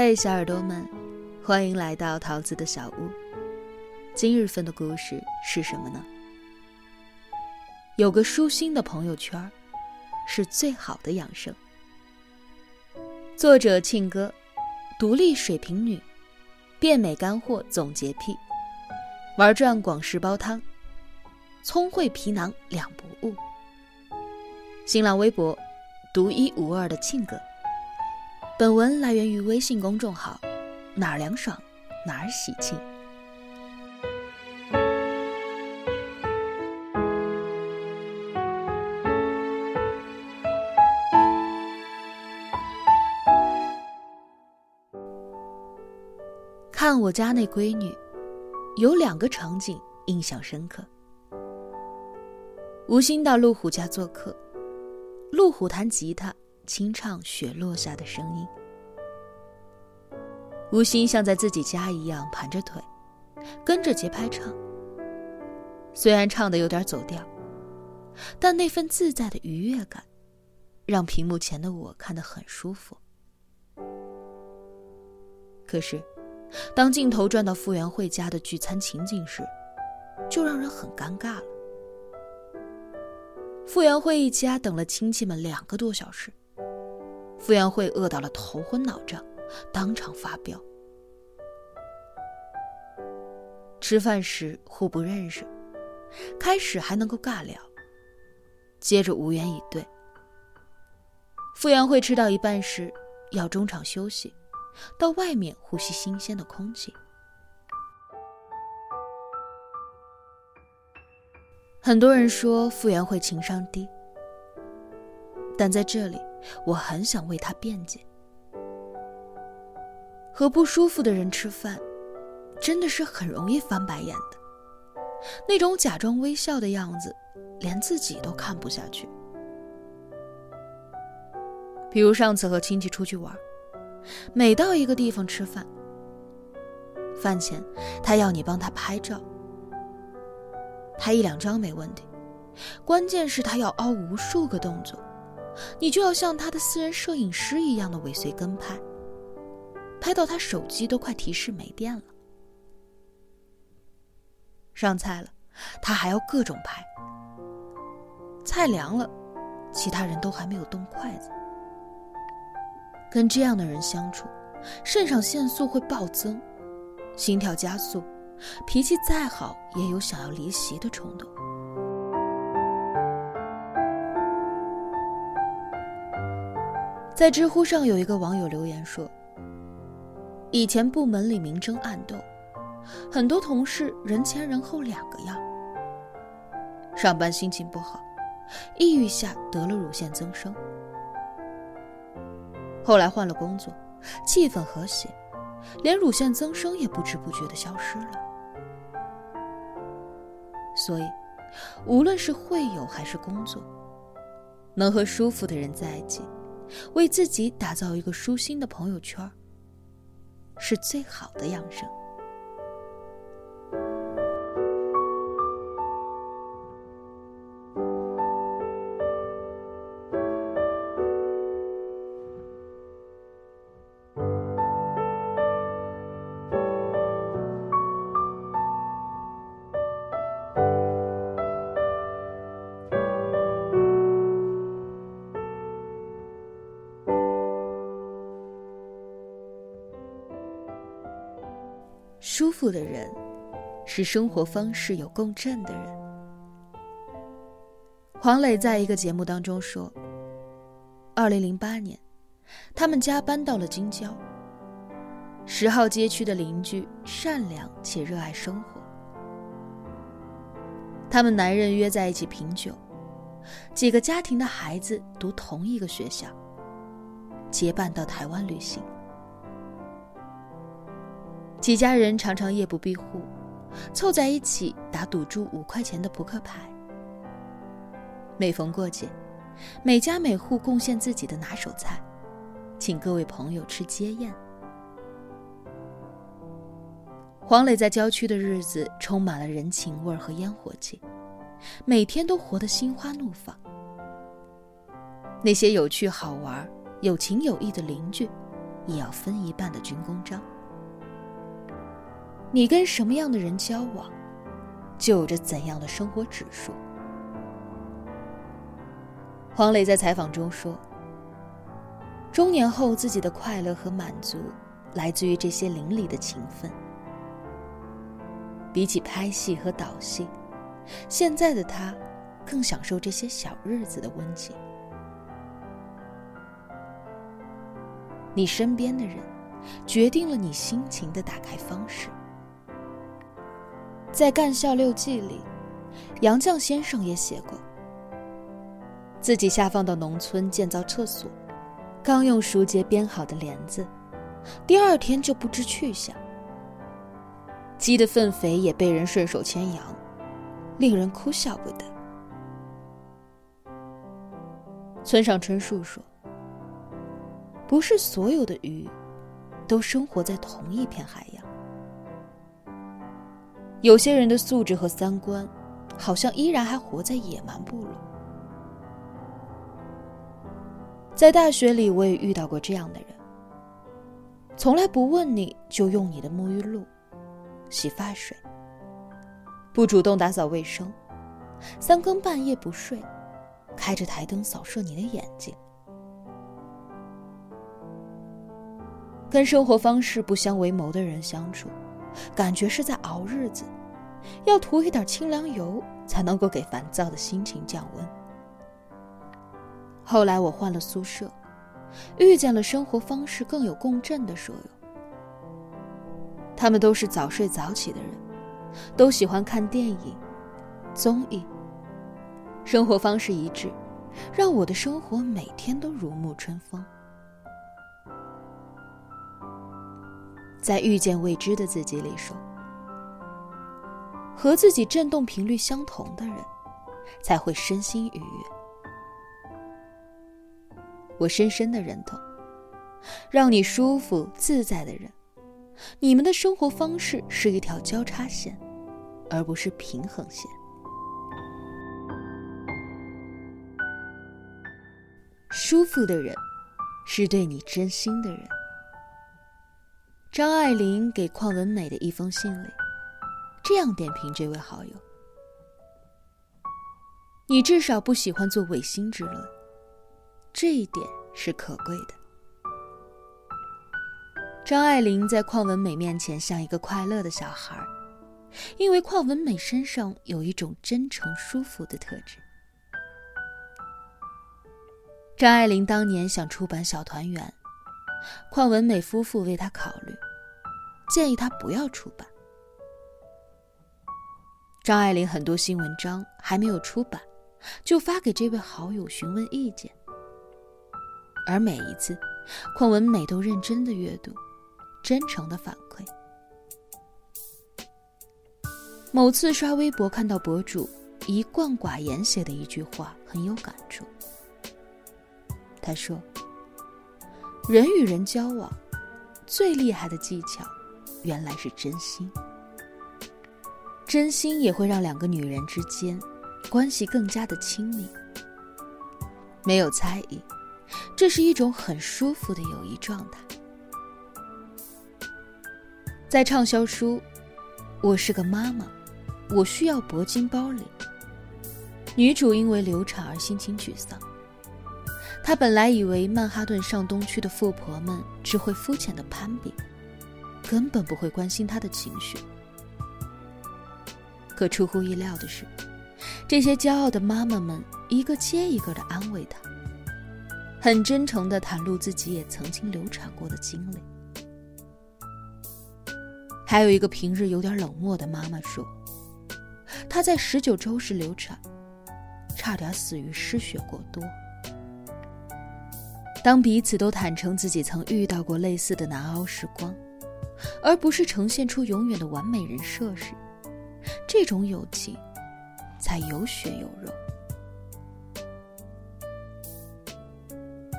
嘿，小耳朵们，欢迎来到桃子的小屋。今日份的故事是什么呢？有个舒心的朋友圈，是最好的养生。作者：庆哥，独立水瓶女，变美干货总洁癖，玩转广式煲汤，聪慧皮囊两不误。新浪微博：独一无二的庆哥。本文来源于微信公众号“哪儿凉爽哪儿喜庆”。看我家那闺女，有两个场景印象深刻。吴昕到陆虎家做客，陆虎弹吉他。清唱雪落下的声音，吴昕像在自己家一样盘着腿，跟着节拍唱。虽然唱的有点走调，但那份自在的愉悦感，让屏幕前的我看得很舒服。可是，当镜头转到傅园慧家的聚餐情景时，就让人很尴尬了。傅园慧一家等了亲戚们两个多小时。傅园慧饿到了头昏脑胀，当场发飙。吃饭时互不认识，开始还能够尬聊，接着无言以对。傅园慧吃到一半时要中场休息，到外面呼吸新鲜的空气。很多人说傅园慧情商低，但在这里。我很想为他辩解。和不舒服的人吃饭，真的是很容易翻白眼的。那种假装微笑的样子，连自己都看不下去。比如上次和亲戚出去玩，每到一个地方吃饭，饭前他要你帮他拍照，拍一两张没问题，关键是他要凹无数个动作。你就要像他的私人摄影师一样的尾随跟拍，拍到他手机都快提示没电了。上菜了，他还要各种拍。菜凉了，其他人都还没有动筷子。跟这样的人相处，肾上腺素会暴增，心跳加速，脾气再好也有想要离席的冲动。在知乎上有一个网友留言说：“以前部门里明争暗斗，很多同事人前人后两个样。上班心情不好，抑郁下得了乳腺增生。后来换了工作，气氛和谐，连乳腺增生也不知不觉的消失了。所以，无论是会友还是工作，能和舒服的人在一起。”为自己打造一个舒心的朋友圈，是最好的养生。舒服的人，是生活方式有共振的人。黄磊在一个节目当中说：“二零零八年，他们家搬到了京郊。十号街区的邻居善良且热爱生活。他们男人约在一起品酒，几个家庭的孩子读同一个学校，结伴到台湾旅行。”几家人常常夜不闭户，凑在一起打赌注五块钱的扑克牌。每逢过节，每家每户贡献自己的拿手菜，请各位朋友吃街宴。黄磊在郊区的日子充满了人情味和烟火气，每天都活得心花怒放。那些有趣好玩、有情有义的邻居，也要分一半的军功章。你跟什么样的人交往，就有着怎样的生活指数。黄磊在采访中说：“中年后自己的快乐和满足，来自于这些邻里的情分。比起拍戏和导戏，现在的他更享受这些小日子的温情。你身边的人，决定了你心情的打开方式。”在《干校六记》里，杨绛先生也写过，自己下放到农村建造厕所，刚用熟结编好的帘子，第二天就不知去向。鸡的粪肥也被人顺手牵羊，令人哭笑不得。村上春树说：“不是所有的鱼，都生活在同一片海洋。”有些人的素质和三观，好像依然还活在野蛮部落。在大学里，我也遇到过这样的人，从来不问你就用你的沐浴露、洗发水，不主动打扫卫生，三更半夜不睡，开着台灯扫射你的眼睛。跟生活方式不相为谋的人相处。感觉是在熬日子，要涂一点清凉油才能够给烦躁的心情降温。后来我换了宿舍，遇见了生活方式更有共振的舍友。他们都是早睡早起的人，都喜欢看电影、综艺，生活方式一致，让我的生活每天都如沐春风。在遇见未知的自己里说，和自己振动频率相同的人，才会身心愉悦。我深深的认同，让你舒服自在的人，你们的生活方式是一条交叉线，而不是平衡线。舒服的人，是对你真心的人。张爱玲给邝文美的一封信里，这样点评这位好友：“你至少不喜欢做违心之论，这一点是可贵的。”张爱玲在邝文美面前像一个快乐的小孩，因为邝文美身上有一种真诚舒服的特质。张爱玲当年想出版《小团圆》。邝文美夫妇为他考虑，建议他不要出版。张爱玲很多新文章还没有出版，就发给这位好友询问意见。而每一次，邝文美都认真的阅读，真诚的反馈。某次刷微博看到博主一贯寡言写的一句话，很有感触。他说。人与人交往，最厉害的技巧，原来是真心。真心也会让两个女人之间关系更加的亲密，没有猜疑，这是一种很舒服的友谊状态。在畅销书《我是个妈妈，我需要铂金包》里，女主因为流产而心情沮丧。她本来以为曼哈顿上东区的富婆们只会肤浅的攀比，根本不会关心她的情绪。可出乎意料的是，这些骄傲的妈妈们一个接一个的安慰她，很真诚的袒露自己也曾经流产过的经历。还有一个平日有点冷漠的妈妈说，她在十九周时流产，差点死于失血过多。当彼此都坦诚自己曾遇到过类似的难熬时光，而不是呈现出永远的完美人设时，这种友情才有血有肉。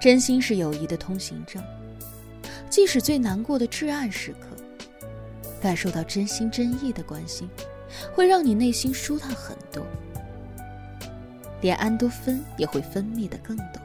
真心是友谊的通行证，即使最难过的至暗时刻，感受到真心真意的关心，会让你内心舒坦很多，连安多芬也会分泌的更多。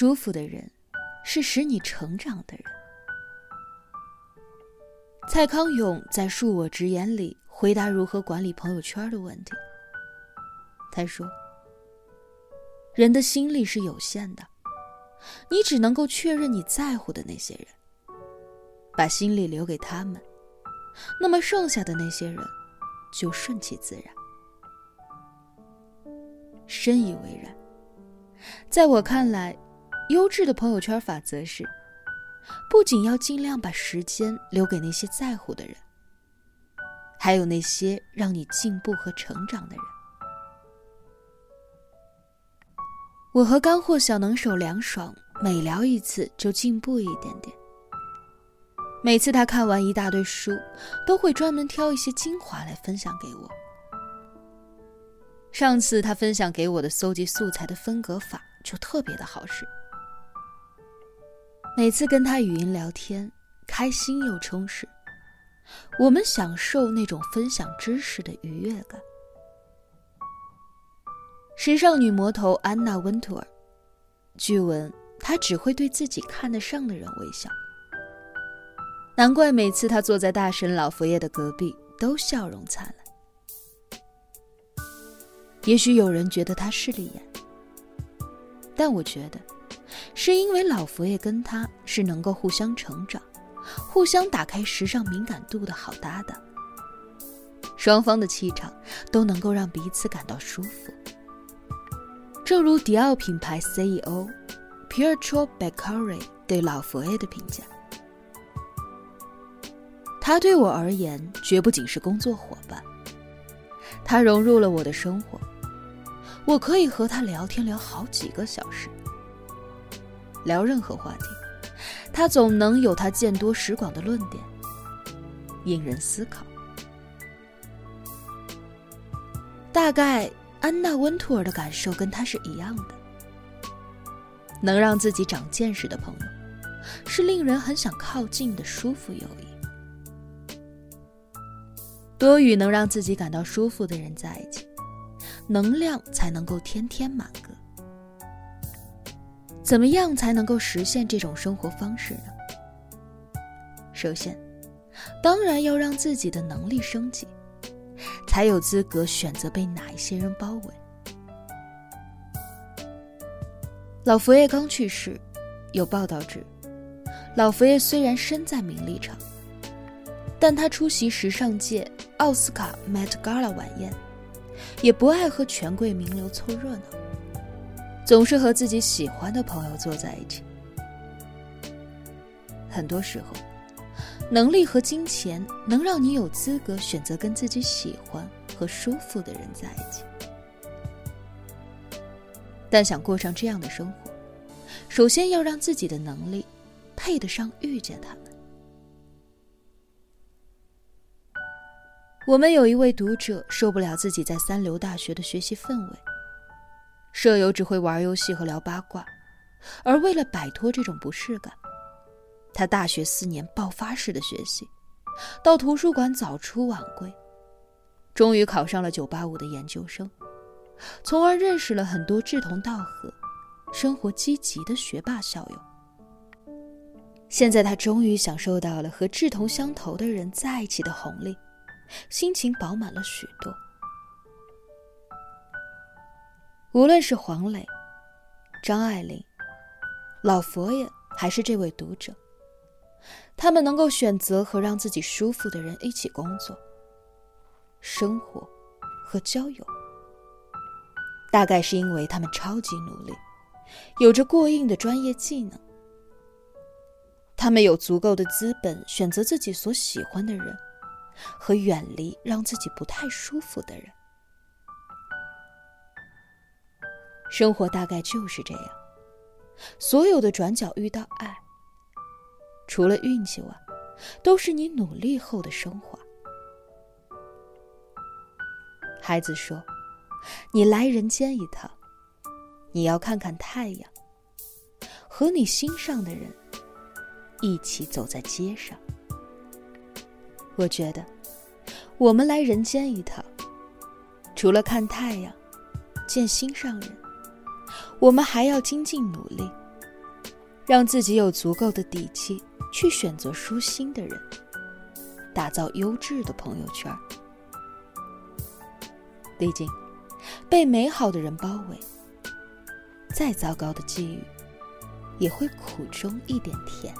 舒服的人是使你成长的人。蔡康永在恕我直言里回答如何管理朋友圈的问题。他说人的心力是有限的，你只能够确认你在乎的那些人，把心力留给他们，那么剩下的那些人就顺其自然。”深以为然。在我看来，优质的朋友圈法则是：不仅要尽量把时间留给那些在乎的人，还有那些让你进步和成长的人。我和干货小能手凉爽，每聊一次就进步一点点。每次他看完一大堆书，都会专门挑一些精华来分享给我。上次他分享给我的搜集素材的分隔法就特别的好使。每次跟他语音聊天，开心又充实，我们享受那种分享知识的愉悦感。时尚女魔头安娜温图尔，据闻她只会对自己看得上的人微笑，难怪每次她坐在大神老佛爷的隔壁都笑容灿烂。也许有人觉得她势利眼，但我觉得，是因为老佛爷跟她是能够互相成长、互相打开时尚敏感度的好搭档，双方的气场都能够让彼此感到舒服。正如迪奥品牌 CEO Pietro Beccari 对老佛爷的评价：“他对我而言，绝不仅是工作伙伴，他融入了我的生活。”我可以和他聊天聊好几个小时，聊任何话题，他总能有他见多识广的论点，引人思考。大概安娜温图尔的感受跟他是一样的。能让自己长见识的朋友，是令人很想靠近的舒服友谊。多与能让自己感到舒服的人在一起。能量才能够天天满格。怎么样才能够实现这种生活方式呢？首先，当然要让自己的能力升级，才有资格选择被哪一些人包围。老佛爷刚去世，有报道指，老佛爷虽然身在名利场，但他出席时尚界奥斯卡 Met Gala 晚宴。也不爱和权贵名流凑热闹，总是和自己喜欢的朋友坐在一起。很多时候，能力和金钱能让你有资格选择跟自己喜欢和舒服的人在一起。但想过上这样的生活，首先要让自己的能力配得上遇见他们。我们有一位读者受不了自己在三流大学的学习氛围，舍友只会玩游戏和聊八卦，而为了摆脱这种不适感，他大学四年爆发式的学习，到图书馆早出晚归，终于考上了985的研究生，从而认识了很多志同道合、生活积极的学霸校友。现在他终于享受到了和志同相投的人在一起的红利。心情饱满了许多。无论是黄磊、张爱玲、老佛爷，还是这位读者，他们能够选择和让自己舒服的人一起工作、生活和交友，大概是因为他们超级努力，有着过硬的专业技能，他们有足够的资本选择自己所喜欢的人。和远离让自己不太舒服的人，生活大概就是这样。所有的转角遇到爱，除了运气外，都是你努力后的升华。孩子说：“你来人间一趟，你要看看太阳，和你心上的人一起走在街上。”我觉得，我们来人间一趟，除了看太阳、见心上人，我们还要精进努力，让自己有足够的底气去选择舒心的人，打造优质的朋友圈。毕竟，被美好的人包围，再糟糕的际遇，也会苦中一点甜。